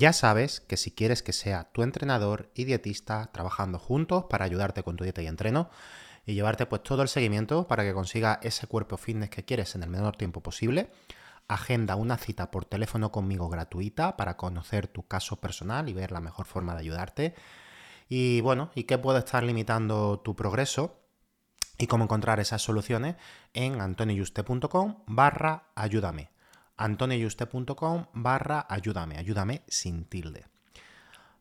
Ya sabes que si quieres que sea tu entrenador y dietista trabajando juntos para ayudarte con tu dieta y entreno y llevarte pues todo el seguimiento para que consiga ese cuerpo fitness que quieres en el menor tiempo posible, agenda una cita por teléfono conmigo gratuita para conocer tu caso personal y ver la mejor forma de ayudarte. Y bueno, y qué puede estar limitando tu progreso y cómo encontrar esas soluciones en antoniuste.com barra ayúdame antonioyuste.com barra ayúdame, ayúdame sin tilde.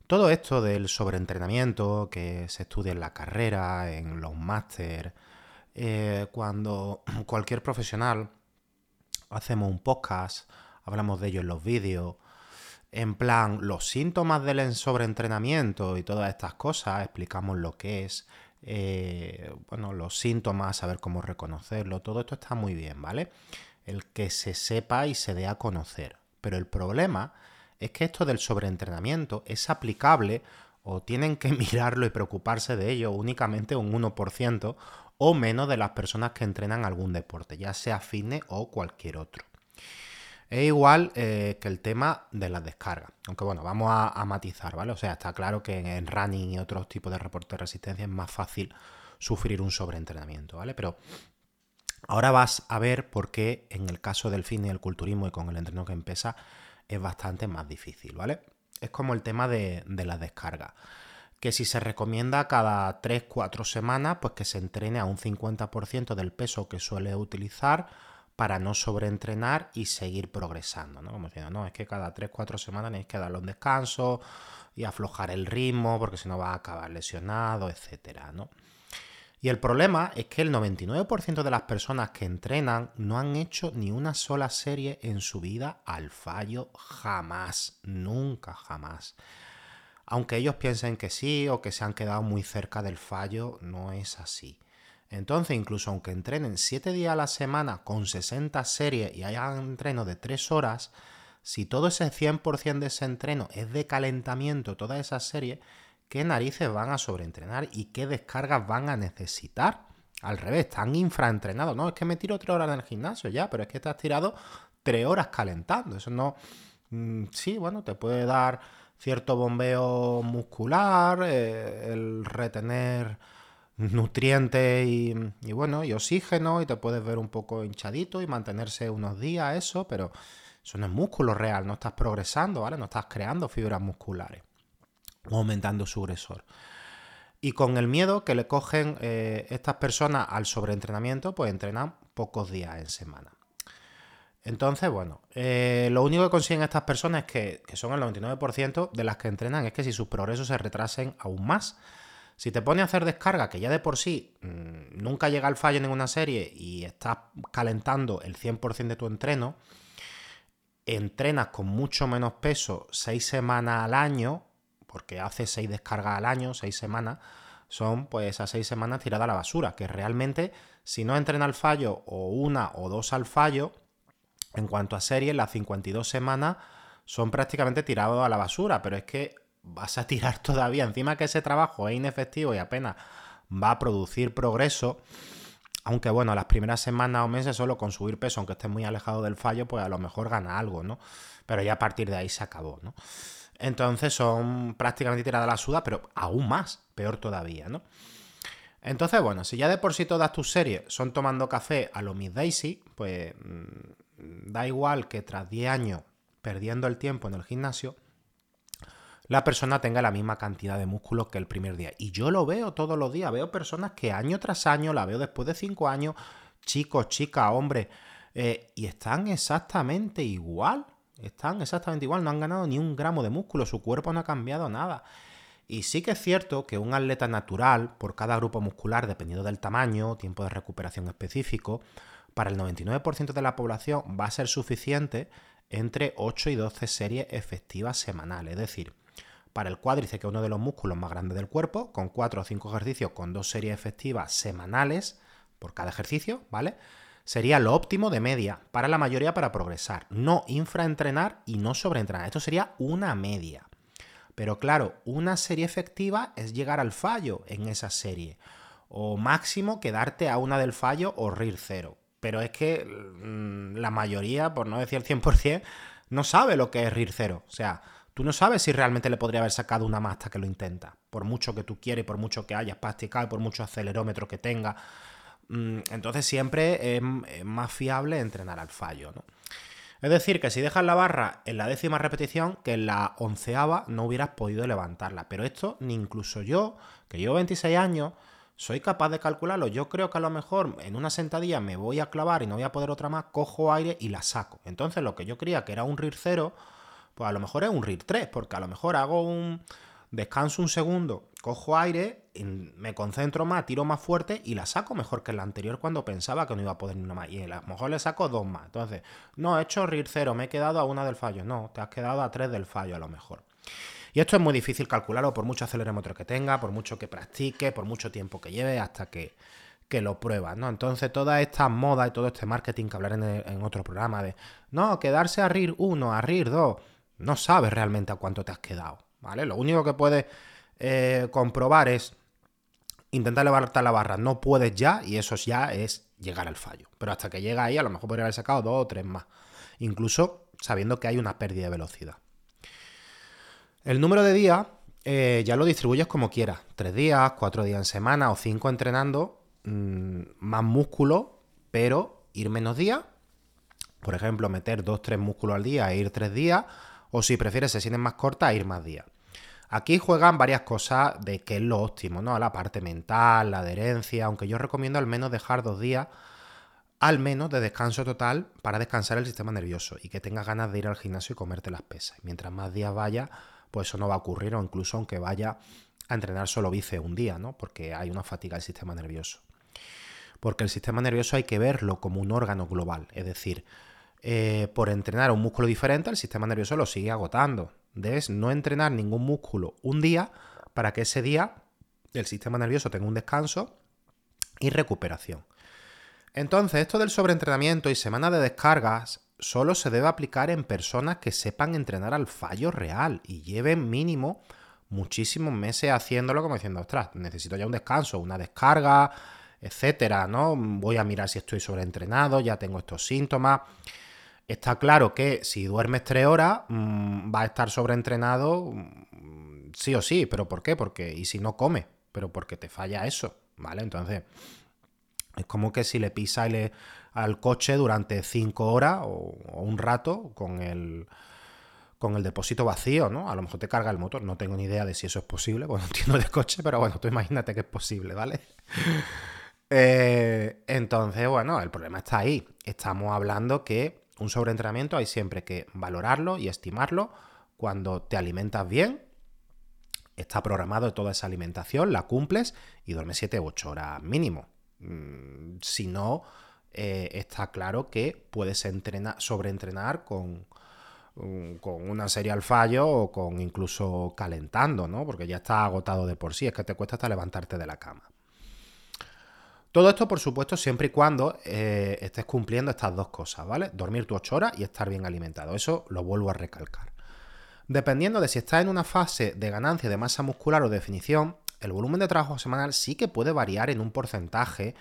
Todo esto del sobreentrenamiento que se estudia en la carrera, en los máster, eh, cuando cualquier profesional hacemos un podcast, hablamos de ello en los vídeos, en plan los síntomas del sobreentrenamiento y todas estas cosas, explicamos lo que es, eh, bueno, los síntomas, saber cómo reconocerlo, todo esto está muy bien, ¿vale? El que se sepa y se dé a conocer. Pero el problema es que esto del sobreentrenamiento es aplicable o tienen que mirarlo y preocuparse de ello únicamente un 1% o menos de las personas que entrenan algún deporte, ya sea fitness o cualquier otro. Es igual eh, que el tema de las descargas. Aunque bueno, vamos a, a, matizar, ¿vale? O sea, está claro que en running y otros tipos de reporte de resistencia es más fácil sufrir un sobreentrenamiento, ¿vale? Pero Ahora vas a ver por qué en el caso del fitness y el culturismo y con el entreno que empieza es bastante más difícil, ¿vale? Es como el tema de, de las descargas. Que si se recomienda cada 3-4 semanas, pues que se entrene a un 50% del peso que suele utilizar para no sobreentrenar y seguir progresando, ¿no? Como diciendo, no, es que cada 3-4 semanas tenéis que darle un descanso y aflojar el ritmo porque si no va a acabar lesionado, etcétera, ¿no? Y el problema es que el 99% de las personas que entrenan no han hecho ni una sola serie en su vida al fallo jamás, nunca jamás. Aunque ellos piensen que sí o que se han quedado muy cerca del fallo, no es así. Entonces, incluso aunque entrenen 7 días a la semana con 60 series y hayan entreno de 3 horas, si todo ese 100% de ese entreno es de calentamiento, toda esa serie, qué narices van a sobreentrenar y qué descargas van a necesitar. Al revés, están infraentrenados. No, es que me tiro tres horas en el gimnasio ya, pero es que te has tirado tres horas calentando. Eso no. Mm, sí, bueno, te puede dar cierto bombeo muscular, eh, el retener nutrientes y, y, bueno, y oxígeno, y te puedes ver un poco hinchadito y mantenerse unos días, eso, pero eso no es músculo real, no estás progresando, ¿vale? No estás creando fibras musculares aumentando su grosor. Y con el miedo que le cogen eh, estas personas al sobreentrenamiento, pues entrenan pocos días en semana. Entonces, bueno, eh, lo único que consiguen estas personas, es que, que son el 99% de las que entrenan, es que si sus progresos se retrasen aún más, si te pones a hacer descarga, que ya de por sí mmm, nunca llega al fallo en ninguna serie y estás calentando el 100% de tu entreno, entrenas con mucho menos peso 6 semanas al año, porque hace seis descargas al año, seis semanas, son pues esas seis semanas tiradas a la basura, que realmente si no entren al fallo o una o dos al fallo, en cuanto a series, las 52 semanas son prácticamente tirados a la basura, pero es que vas a tirar todavía, encima que ese trabajo es inefectivo y apenas va a producir progreso, aunque bueno, las primeras semanas o meses solo con subir peso, aunque estés muy alejado del fallo, pues a lo mejor gana algo, ¿no? Pero ya a partir de ahí se acabó, ¿no? Entonces son prácticamente tiradas a la suda, pero aún más, peor todavía, ¿no? Entonces, bueno, si ya de por sí todas tus series son tomando café a lo Miss Daisy, pues mmm, da igual que tras 10 años perdiendo el tiempo en el gimnasio, la persona tenga la misma cantidad de músculos que el primer día. Y yo lo veo todos los días, veo personas que año tras año, la veo después de cinco años, chicos, chicas, hombres, eh, y están exactamente igual, están exactamente igual, no han ganado ni un gramo de músculo, su cuerpo no ha cambiado nada. Y sí que es cierto que un atleta natural, por cada grupo muscular, dependiendo del tamaño, tiempo de recuperación específico, para el 99% de la población va a ser suficiente entre 8 y 12 series efectivas semanales. Es decir, para el cuádriceps, que es uno de los músculos más grandes del cuerpo, con 4 o 5 ejercicios con dos series efectivas semanales por cada ejercicio, ¿vale? Sería lo óptimo de media para la mayoría para progresar. No infraentrenar y no sobreentrenar. Esto sería una media. Pero claro, una serie efectiva es llegar al fallo en esa serie. O máximo quedarte a una del fallo o RIR cero. Pero es que mm, la mayoría, por no decir el 100%, no sabe lo que es RIR cero. O sea, tú no sabes si realmente le podría haber sacado una más que lo intenta. Por mucho que tú quieres, por mucho que hayas practicado, por mucho acelerómetro que tenga. Mm, entonces siempre es, más fiable entrenar al fallo, ¿no? Es decir, que si dejas la barra en la décima repetición, que en la onceava no hubieras podido levantarla. Pero esto, ni incluso yo, que llevo 26 años, soy capaz de calcularlo. Yo creo que a lo mejor en una sentadilla me voy a clavar y no voy a poder otra más, cojo aire y la saco. Entonces lo que yo creía que era un RIR 0, pues a lo mejor es un RIR 3, porque a lo mejor hago un descanso un segundo, cojo aire, me concentro más, tiro más fuerte y la saco mejor que la anterior cuando pensaba que no iba a poder ni una más. Y a lo mejor le saco dos más. Entonces, no, he hecho RIR 0, me he quedado a una del fallo. No, te has quedado a tres del fallo a lo mejor. Y esto es muy difícil calcularlo por mucho acelerómetro que tenga, por mucho que practique, por mucho tiempo que lleve, hasta que, lo pruebas, ¿no? Entonces, toda esta moda y todo este marketing que hablaré en, otro programa de, no, quedarse a RIR 1, a RIR 2, no sabes realmente a cuánto te has quedado, ¿vale? Lo único que puedes eh, comprobar es intentar levantarte la barra, no puedes ya, y eso ya es llegar al fallo. Pero hasta que llega ahí, a lo mejor podría haber sacado dos o tres más, incluso sabiendo que hay una pérdida de velocidad. El número de días eh, ya lo distribuyes como quieras. Tres días, cuatro días en semana o cinco entrenando, mm, más músculo, pero ir menos días. Por ejemplo, meter dos, tres músculos al día e ir tres días. O si prefieres sesiones más cortas, ir más días. Aquí juegan varias cosas de qué es lo óptimo, ¿no? La parte mental, la adherencia, aunque yo recomiendo al menos dejar dos días al menos de descanso total para descansar el sistema nervioso y que tengas ganas de ir al gimnasio y comerte las pesas. Mientras más días vaya, pues eso no va a ocurrir, o incluso aunque vaya a entrenar solo bíceps un día, ¿no? Porque hay una fatiga del sistema nervioso. Porque el sistema nervioso hay que verlo como un órgano global, es decir, eh, por entrenar un músculo diferente, el sistema nervioso lo sigue agotando. Debes no entrenar ningún músculo un día para que ese día el sistema nervioso tenga un descanso y recuperación. Entonces, esto del sobreentrenamiento y semana de descargas solo se debe aplicar en personas que sepan entrenar al fallo real y lleven mínimo muchísimos meses haciéndolo como diciendo, ostras, necesito ya un descanso, una descarga, etcétera, ¿no? Voy a mirar si estoy sobreentrenado, ya tengo estos síntomas. Está claro que si duermes tres horas, mm, va a estar sobreentrenado mm, sí o sí, pero ¿por qué? Porque, y si no come, pero porque te falla eso, ¿vale? Entonces, es como que si le pisa al coche durante cinco horas o, un rato con el, con el depósito vacío, ¿no? A lo mejor te carga el motor, no tengo ni idea de si eso es posible, bueno, no entiendo de coche, pero bueno, tú imagínate que es posible, ¿vale? Eh, entonces, bueno, el problema está ahí. Estamos hablando que un sobreentrenamiento hay siempre que valorarlo y estimarlo cuando te alimentas bien, está programado toda esa alimentación, la cumples y duermes 7 u 8 horas mínimo. Mm, si no, eh, está claro que puedes entrenar, sobreentrenar con, mm, con una serie al fallo o con incluso calentando, ¿no? Porque ya está agotado de por sí, es que te cuesta hasta levantarte de la cama. Todo esto, por supuesto, siempre y cuando eh, estés cumpliendo estas dos cosas, ¿vale? Dormir tus 8 horas y estar bien alimentado. Eso lo vuelvo a recalcar. Dependiendo de si estás en una fase de ganancia de masa muscular o definición, el volumen de trabajo semanal sí que puede variar en un porcentaje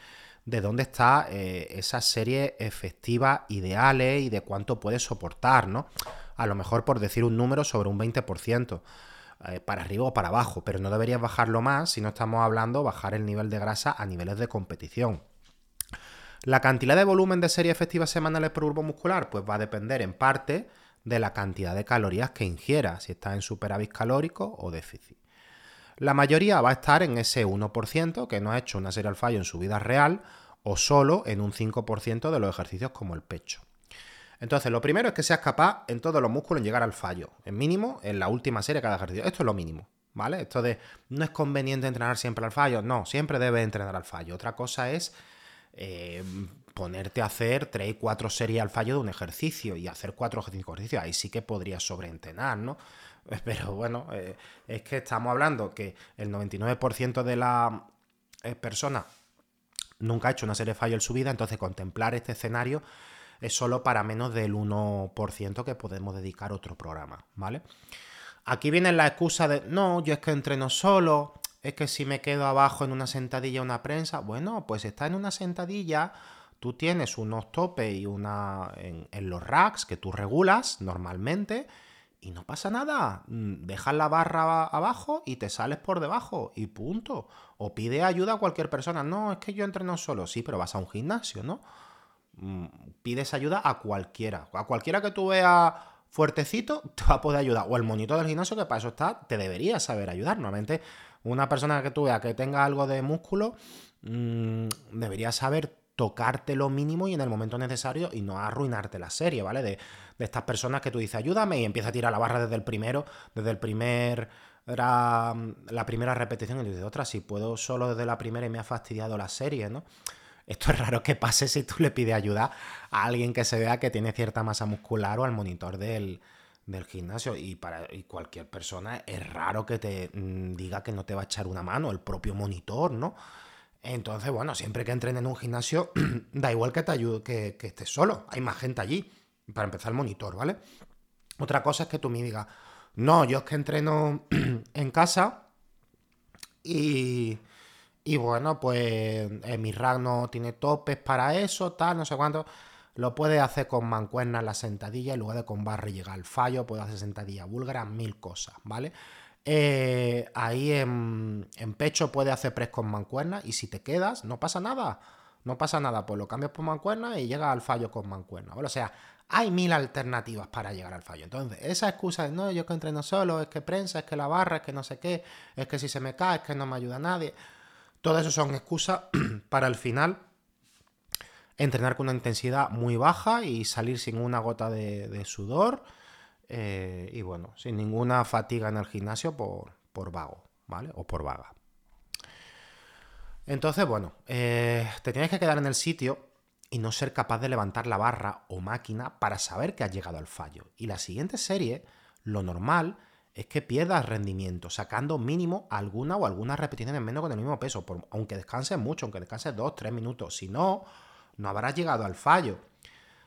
de dónde está eh, esa serie efectiva ideales y de cuánto puede soportar, ¿no? A lo mejor por decir un número sobre un 20%, eh, para arriba o para abajo, pero no deberías bajarlo más si no estamos hablando bajar el nivel de grasa a niveles de competición. La cantidad de volumen de serie efectiva semanales por grupo muscular, pues va a depender en parte de la cantidad de calorías que ingiera, si está en superávit calórico o déficit. La mayoría va a estar en ese 1% que no ha hecho una serie al fallo en su vida real o solo en un 5% de los ejercicios como el pecho. Entonces, lo primero es que seas capaz en todos los músculos en llegar al fallo, en mínimo en la última serie de cada ejercicio. Esto es lo mínimo, ¿vale? Esto de no es conveniente entrenar siempre al fallo, no, siempre debes entrenar al fallo. Otra cosa es eh, ponerte a hacer 3 y 4 series al fallo de un ejercicio y hacer 4 o 5 ejercicios. Ahí sí que podría sobreentrenar, ¿no? Pero bueno, eh, es que estamos hablando que el 99% de las eh, personas nunca ha hecho una serie de fallos en su vida, entonces contemplar este escenario es solo para menos del 1% que podemos dedicar a otro programa, ¿vale? Aquí viene la excusa de, no, yo es que entreno solo, es que si me quedo abajo en una sentadilla una prensa, bueno, pues está en una sentadilla, tú tienes unos topes y una en, en los racks que tú regulas normalmente y no pasa nada. Mm, dejas la barra abajo y te sales por debajo y punto. O pide ayuda a cualquier persona. No, es que yo entreno solo. Sí, pero vas a un gimnasio, ¿no? Mm, pides ayuda a cualquiera. A cualquiera que tú veas fuertecito, te va a poder ayudar. O el monitor del gimnasio, que para eso está, te debería saber ayudar. Normalmente, una persona que tú veas que tenga algo de músculo, mmm, debería saber tocarte lo mínimo y en el momento necesario y no arruinarte la serie, ¿vale? De, estas personas que tú dices, ayúdame y empieza a tirar la barra desde el primero, desde el primer era la primera repetición y dices, otra, si puedo solo desde la primera y me ha fastidiado la serie, ¿no? Esto es raro que pase si tú le pides ayuda a alguien que se vea que tiene cierta masa muscular o al monitor del, del gimnasio. Y para y cualquier persona es raro que te mm, diga que no te va a echar una mano, el propio monitor, ¿no? Entonces, bueno, siempre que entren en un gimnasio, da igual que te ayude, que, estés solo. Hay más gente allí. Para empezar el monitor, ¿vale? Otra cosa es que tú me digas, no, yo es que entreno en casa y, y bueno, pues en mi rack no tiene topes para eso, tal, no sé cuánto. Lo puedes hacer con mancuerna en la sentadilla y luego de con barra y llegar al fallo, puedes hacer sentadilla búlgara, mil cosas, ¿vale? Eh, ahí en, pecho puede hacer press con mancuerna y si te quedas, no pasa nada. No pasa nada, pues lo cambias por mancuerna y llega al fallo con mancuerna. O sea, hay mil alternativas para llegar al fallo. Entonces, esa excusa de no, yo que entreno solo, es que prensa, es que la barra, es que no sé qué, es que si se me cae, es que no me ayuda nadie. Todo eso son excusas para al final entrenar con una intensidad muy baja y salir sin una gota de sudor eh, y bueno, sin ninguna fatiga en el gimnasio por, por vago, ¿vale? O por vaga. Entonces, bueno, eh, te tienes que quedar en el sitio y no ser capaz de levantar la barra o máquina para saber que has llegado al fallo. Y la siguiente serie, lo normal es que pierdas rendimiento, sacando mínimo alguna o algunas repeticiones menos con el mismo peso, aunque descanses mucho, aunque descanses 2-3 minutos. Si no, no habrás llegado al fallo.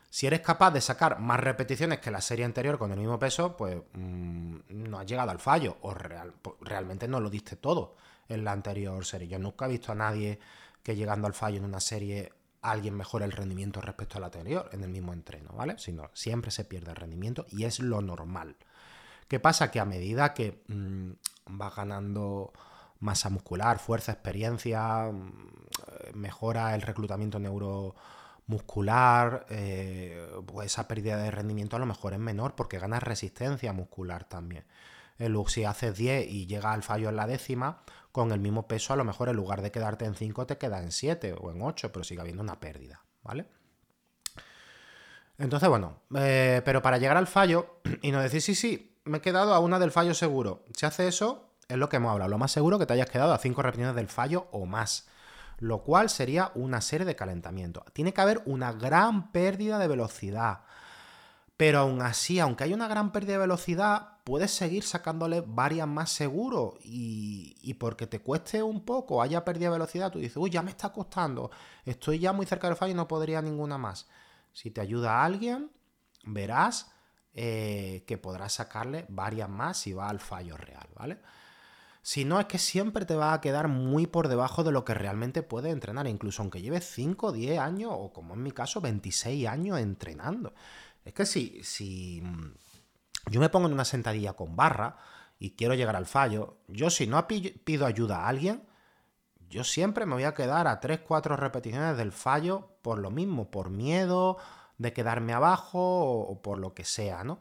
Si eres capaz de sacar más repeticiones que la serie anterior con el mismo peso, pues mm, no has llegado al fallo o realmente no lo diste todo en la anterior serie. Yo nunca he visto a nadie que llegando al fallo en una serie alguien mejore el rendimiento respecto al anterior en el mismo entreno, ¿vale? Sino siempre se pierde el rendimiento y es lo normal. ¿Qué pasa? Que a medida que mm, vas ganando masa muscular, fuerza, experiencia, mm, mejora el reclutamiento neuro muscular, eh, pues esa pérdida de rendimiento a lo mejor es menor porque ganas resistencia muscular también. El, si haces 10 y llega al fallo en la décima, con el mismo peso a lo mejor en lugar de quedarte en 5 te queda en 7 o en 8, pero sigue habiendo una pérdida, ¿vale? Entonces, bueno, eh, pero para llegar al fallo y no decir, sí, sí, me he quedado a una del fallo seguro. Si hace eso, es lo que hemos hablado. Lo más seguro que te hayas quedado a 5 repeticiones del fallo o más lo cual sería una serie de calentamiento. Tiene que haber una gran pérdida de velocidad. Pero aún así, aunque hay una gran pérdida de velocidad, puedes seguir sacándole varias más seguro. Y, porque te cueste un poco, haya pérdida de velocidad, tú dices, uy, ya me está costando, estoy ya muy cerca del fallo y no podría ninguna más. Si te ayuda alguien, verás eh, que podrás sacarle varias más si va al fallo real, ¿vale? Si no, es que siempre te va a quedar muy por debajo de lo que realmente puedes entrenar, incluso aunque lleves 5, 10 años o como en mi caso 26 años entrenando. Es que si, si mm, yo me pongo en una sentadilla con barra y quiero llegar al fallo, yo si no pido ayuda a alguien, yo siempre me voy a quedar a 3, 4 repeticiones del fallo por lo mismo, por miedo de quedarme abajo o, por lo que sea, ¿no?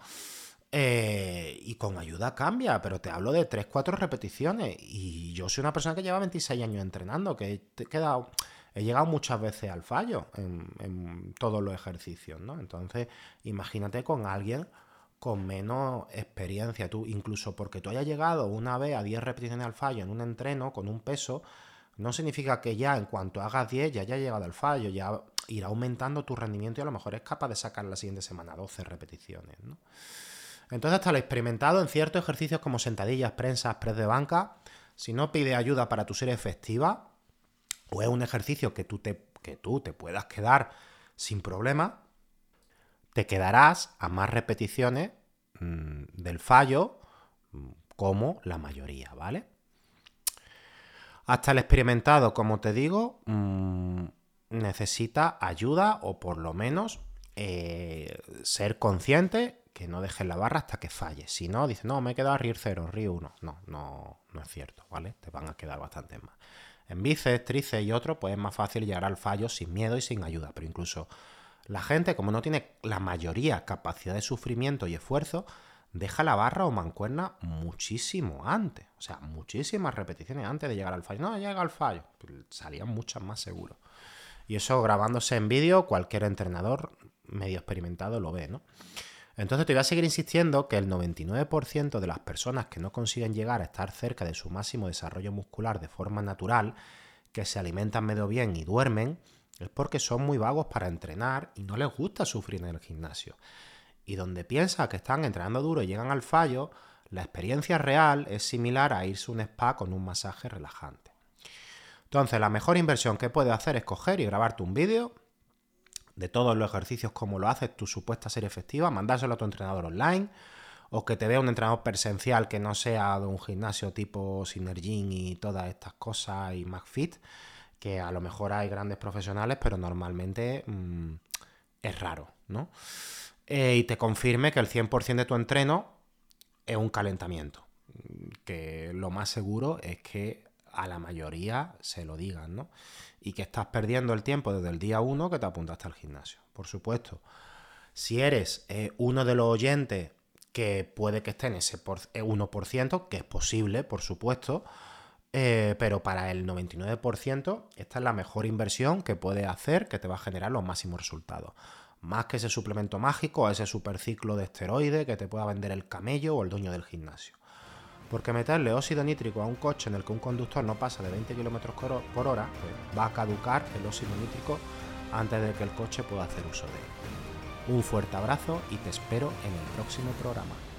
Eh, y con ayuda cambia, pero te hablo de 3-4 repeticiones. Y yo soy una persona que lleva 26 años entrenando, que he quedado he llegado muchas veces al fallo en, todos los ejercicios, ¿no? Entonces, imagínate con alguien con menos experiencia, tú incluso porque tú hayas llegado una vez a 10 repeticiones al fallo en un entreno con un peso, no significa que ya en cuanto hagas 10 ya haya llegado al fallo, ya irá aumentando tu rendimiento y a lo mejor es capaz de sacar la siguiente semana 12 repeticiones, ¿no? Entonces, hasta lo experimentado en ciertos ejercicios como sentadillas, prensas, press de banca, si no pide ayuda para tu ser efectiva, o es un ejercicio que tú te, que tú te puedas quedar sin problema, te quedarás a más repeticiones mm, del fallo mm, como la mayoría, ¿vale? Hasta el experimentado, como te digo, mm, necesita ayuda o por lo menos eh, ser consciente que no dejes la barra hasta que falle. Si no, dice, no, me he quedado a RIR 0, RIR 1. No, no, no es cierto, ¿vale? Te van a quedar bastante más. En bíceps, tríceps y otros, pues es más fácil llegar al fallo sin miedo y sin ayuda. Pero incluso la gente, como no tiene la mayoría capacidad de sufrimiento y esfuerzo, deja la barra o mancuerna muchísimo antes. O sea, muchísimas repeticiones antes de llegar al fallo. No, llega al fallo. Salían muchas más seguros. Y eso grabándose en vídeo, cualquier entrenador medio experimentado lo ve, ¿no? Entonces te voy a seguir insistiendo que el 99% de las personas que no consiguen llegar a estar cerca de su máximo desarrollo muscular de forma natural, que se alimentan medio bien y duermen, es porque son muy vagos para entrenar y no les gusta sufrir en el gimnasio. Y donde piensan que están entrenando duro y llegan al fallo, la experiencia real es similar a irse a un spa con un masaje relajante. Entonces, la mejor inversión que puedes hacer es coger y grabarte un vídeo de todos los ejercicios como lo haces tu supuesta ser efectiva, mandárselo a tu entrenador online o que te vea un entrenador presencial que no sea de un gimnasio tipo Synergin y todas estas cosas y McFit, que a lo mejor hay grandes profesionales, pero normalmente mm, es raro, ¿no? Eh, y te confirme que el 100% de tu entreno es un calentamiento, que lo más seguro es que a la mayoría se lo digan, ¿no? y que estás perdiendo el tiempo desde el día 1 que te apuntaste al gimnasio. Por supuesto, si eres eh, uno de los oyentes que puede que esté en ese 1%, eh, que es posible, por supuesto, eh, pero para el 99% esta es la mejor inversión que puedes hacer que te va a generar los máximos resultados. Más que ese suplemento mágico ese superciclo de esteroide que te pueda vender el camello o el dueño del gimnasio. Porque meterle óxido nítrico a un coche en el que un conductor no pasa de 20 km por hora, pues va a caducar el óxido nítrico antes de que el coche pueda hacer uso de él. Un fuerte abrazo y te espero en el próximo programa.